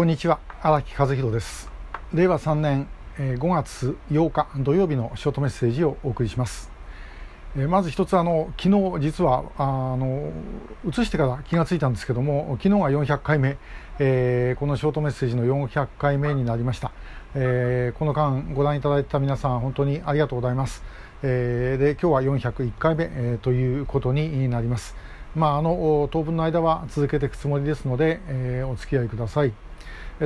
こんにちは。荒木和弘です。令和3年5月8日土曜日のショートメッセージをお送りします。まず一つあの昨日実はあの移してから気がついたんですけども昨日が400回目、えー、このショートメッセージの400回目になりました、えー、この間ご覧いただいた皆さん本当にありがとうございます、えー、で今日は401回目、え、ということになります。まああの当分の間は続けていくつもりですので、え、お付き合いください。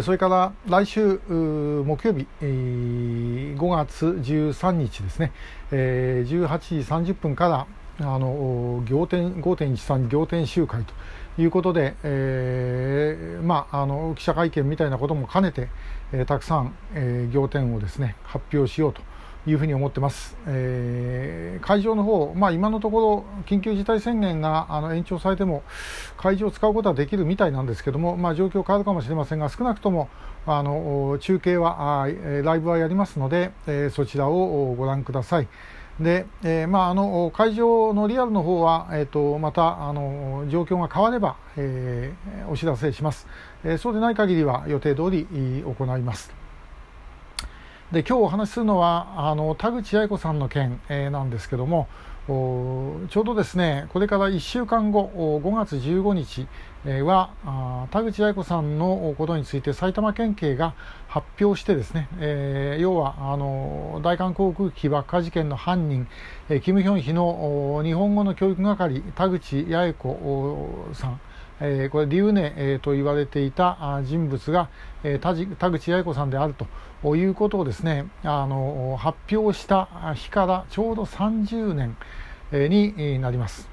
それから来週木曜日5月13日ですね。18時30分からあの仰天5.13仰天集会ということで、えー、まあ、あの記者会見みたいなことも兼ねて、えー、たくさん、えー、仰天をですね発表しようというふうに思ってます、えー、会場の方、まあ、今のところ緊急事態宣言があの延長されても会場を使うことはできるみたいなんですけども、まあ、状況変わるかもしれませんが少なくともあの中継はあライブはやりますので、えー、そちらをご覧ください。で、えー、まあ、あの会場のリアルの方は、えーと、またあの状況が変われば、えー、お知らせします、えー、そうでない限りは予定通り行います。で今日お話しするのはあの田口八重子さんの件、えー、なんですけどもちょうどですねこれから1週間後5月15日は田口八重子さんのことについて埼玉県警が発表してですね、えー、要はあの大韓航空機爆破事件の犯人、えー、キム・ヒョンヒの日本語の教育係田口八重子さん。えー、これリュウネ、えー、と言われていた人物が、えー、田口八重子さんであるということをですねあの発表した日からちょうど30年、になります。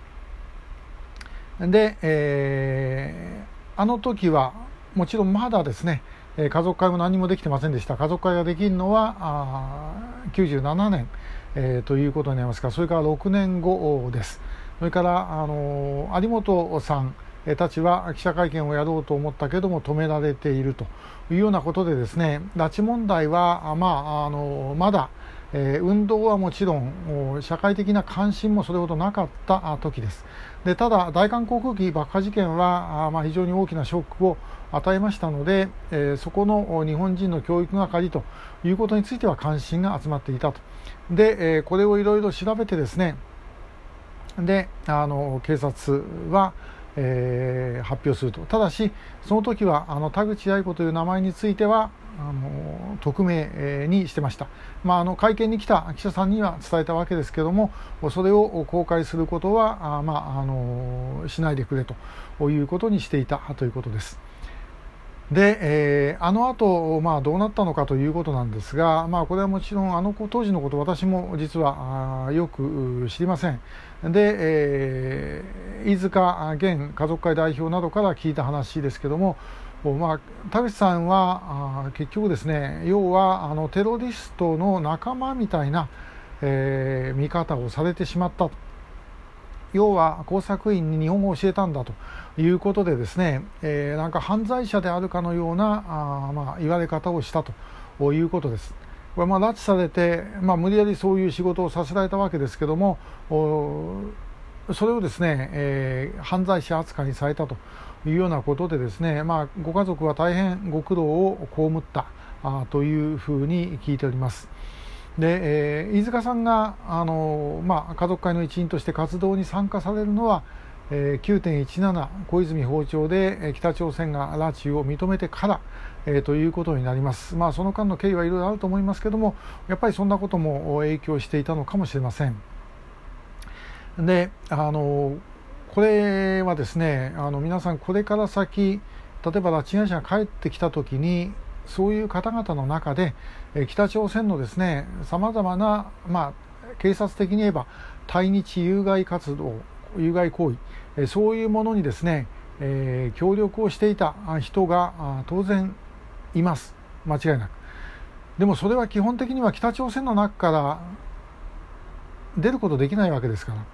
で、えー、あの時はもちろんまだですね家族会も何もできてませんでした家族会ができるのはあ97年、えー、ということになりますがそれから6年後ですそれからあの有本さんたちは記者会見をやろうと思ったけども止められているというようなことでですね拉致問題は、まあ、あのまだ、えー、運動はもちろん社会的な関心もそれほどなかった時です。でただ大韓航空機爆破事件は、まあ、非常に大きなショックを与えましたので、えー、そこの日本人の教育係ということについては関心が集まっていたと。で、えー、これをいろいろ調べてですねであの警察はえー、発表するとただしその時はあの田口八重子という名前についてはあの匿名にしてました、まあ、あの会見に来た記者さんには伝えたわけですけどもそれを公開することはあ、まあ、あのしないでくれということにしていたということです。で、えー、あの後、まあどうなったのかということなんですが、まあ、これはもちろんあの当時のこと私も実はよく知りません。で、えー、飯塚現家族会代表などから聞いた話ですけども、まあ、田口さんは結局ですね要はあのテロリストの仲間みたいな、えー、見方をされてしまった要は工作員に日本語を教えたんだということでですね、えー、なんか犯罪者であるかのようなあ、まあ、言われ方をしたということです。これまあ拉致されて、まあ、無理やりそういう仕事をさせられたわけですけどもそれをですね、えー、犯罪者扱いにされたというようなことでですね、まあ、ご家族は大変ご苦労を被ったあというふうに聞いております。で、えー、飯塚さんがあの、まあ、家族会の一員として活動に参加されるのは、えー、9.17小泉訪朝で北朝鮮が拉致を認めてから、えー、ということになります、まあ、その間の経緯はいろいろあると思いますけどもやっぱりそんなことも影響していたのかもしれません。であのこれはですねあの皆さんこれから先例えば拉致被害者が帰ってきた時にそういう方々の中で北朝鮮のですねさまざまな、まあ、警察的に言えば対日有害活動有害行為そういうものにですね、えー、協力をしていた人が当然います。間違いなく。でもそれは基本的には北朝鮮の中から出ることできないわけですから。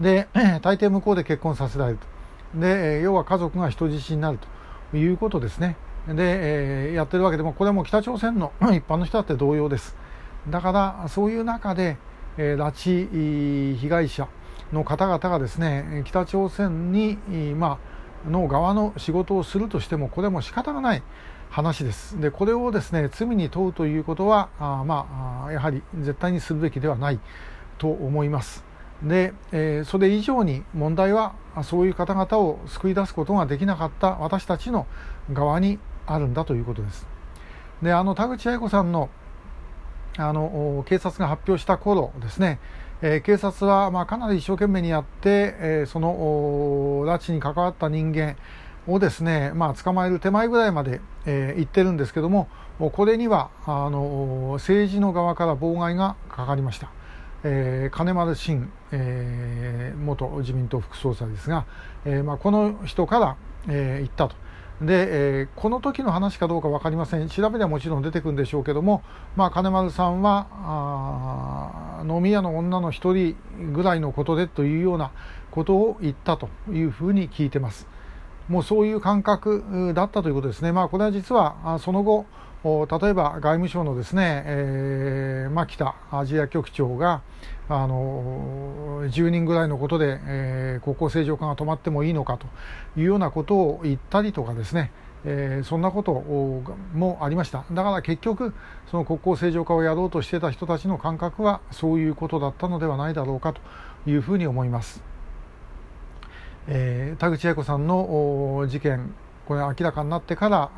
で 大抵向こうで結婚させられると。で要は家族が人質になるということですね。で、えー、やってるわけでもこれも北朝鮮の 一般の人だって同様です。だからそういう中で、えー、拉致被害者の方々がですね北朝鮮に、まあの側の仕事をするとしてもこれも仕方がない、話です。でこれをですね罪に問うということはあまあやはり絶対にするべきではないと思います。で、えー、それ以上に問題はそういう方々を救い出すことができなかった私たちの側にあるんだということですであの田口愛子さんのあの警察が発表した頃ですね、えー、警察はまあかなり一生懸命にやって、えー、その拉致に関わった人間をですね、まあ、捕まえる手前ぐらいまで、えー、行ってるんですけどもこれにはあの政治の側から妨害がかかりました。えー、金丸信、えー、元自民党副総裁ですが、えーまあ、この人から、えー、言ったと。で、えー、この時の話かどうか分かりません調べではもちろん出てくるんでしょうけども、まあ、金丸さんはあ飲み屋の女の1人ぐらいのことでというようなことを言ったというふうに聞いてます。もうそういう感覚だったということですね。まあ、これは実はその後例えば外務省のですね、えー、牧田アジア局長があの10人ぐらいのことで、えー、国交正常化が止まってもいいのかというようなことを言ったりとかですね、えー、そんなこともありましただから結局その国交正常化をやろうとしてた人たちの感覚はそういうことだったのではないだろうかというふうに思います。えー、田口八重子さんの事件これ明らかになってから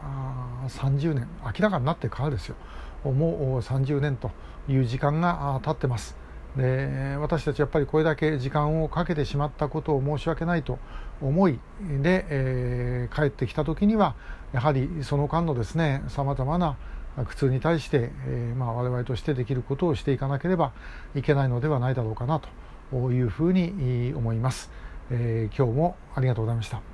30年明らかになってからですよもう30年という時間が経ってますで私たちやっぱりこれだけ時間をかけてしまったことを申し訳ないと思いで、えー、帰ってきた時にはやはりその間のですねさまざまな苦痛に対して、えーまあ、我々としてできることをしていかなければいけないのではないだろうかなというふうに思います。えー、今日もありがとうございました。